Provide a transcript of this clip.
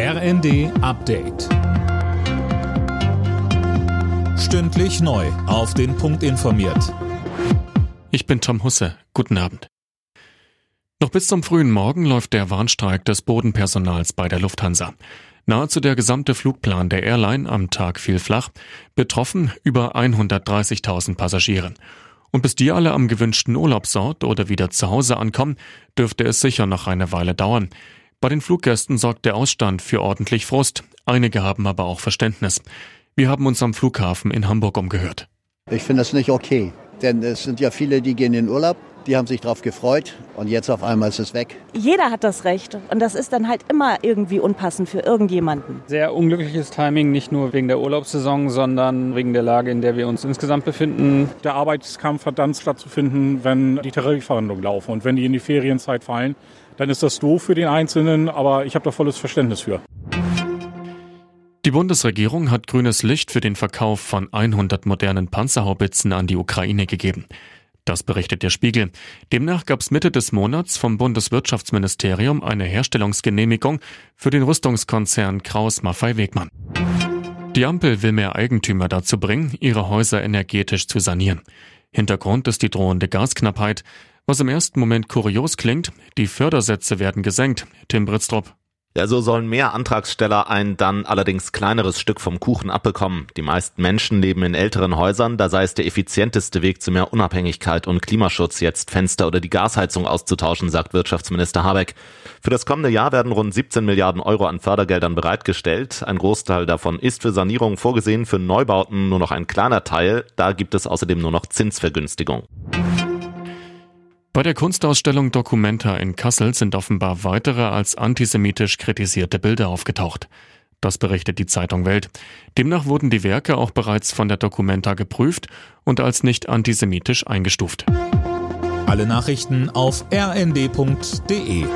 RND Update. Stündlich neu. Auf den Punkt informiert. Ich bin Tom Husse. Guten Abend. Noch bis zum frühen Morgen läuft der Warnstreik des Bodenpersonals bei der Lufthansa. Nahezu der gesamte Flugplan der Airline am Tag fiel flach. Betroffen über 130.000 Passagiere. Und bis die alle am gewünschten Urlaubsort oder wieder zu Hause ankommen, dürfte es sicher noch eine Weile dauern. Bei den Fluggästen sorgt der Ausstand für ordentlich Frust. Einige haben aber auch Verständnis. Wir haben uns am Flughafen in Hamburg umgehört. Ich finde das nicht okay, denn es sind ja viele, die gehen in Urlaub, die haben sich darauf gefreut und jetzt auf einmal ist es weg. Jeder hat das Recht und das ist dann halt immer irgendwie unpassend für irgendjemanden. Sehr unglückliches Timing, nicht nur wegen der Urlaubssaison, sondern wegen der Lage, in der wir uns insgesamt befinden. Der Arbeitskampf hat dann stattzufinden, wenn die Tarifverhandlungen laufen und wenn die in die Ferienzeit fallen dann ist das doof für den Einzelnen, aber ich habe da volles Verständnis für. Die Bundesregierung hat grünes Licht für den Verkauf von 100 modernen Panzerhaubitzen an die Ukraine gegeben. Das berichtet der Spiegel. Demnach gab es Mitte des Monats vom Bundeswirtschaftsministerium eine Herstellungsgenehmigung für den Rüstungskonzern Kraus Maffei Wegmann. Die Ampel will mehr Eigentümer dazu bringen, ihre Häuser energetisch zu sanieren. Hintergrund ist die drohende Gasknappheit. Was im ersten Moment kurios klingt, die Fördersätze werden gesenkt. Tim Britztrup. Ja, so sollen mehr Antragsteller ein dann allerdings kleineres Stück vom Kuchen abbekommen. Die meisten Menschen leben in älteren Häusern, da sei es der effizienteste Weg zu mehr Unabhängigkeit und Klimaschutz, jetzt Fenster oder die Gasheizung auszutauschen, sagt Wirtschaftsminister Habeck. Für das kommende Jahr werden rund 17 Milliarden Euro an Fördergeldern bereitgestellt. Ein Großteil davon ist für Sanierung vorgesehen, für Neubauten nur noch ein kleiner Teil. Da gibt es außerdem nur noch Zinsvergünstigung. Bei der Kunstausstellung Documenta in Kassel sind offenbar weitere als antisemitisch kritisierte Bilder aufgetaucht. Das berichtet die Zeitung Welt. Demnach wurden die Werke auch bereits von der Documenta geprüft und als nicht antisemitisch eingestuft. Alle Nachrichten auf rnd.de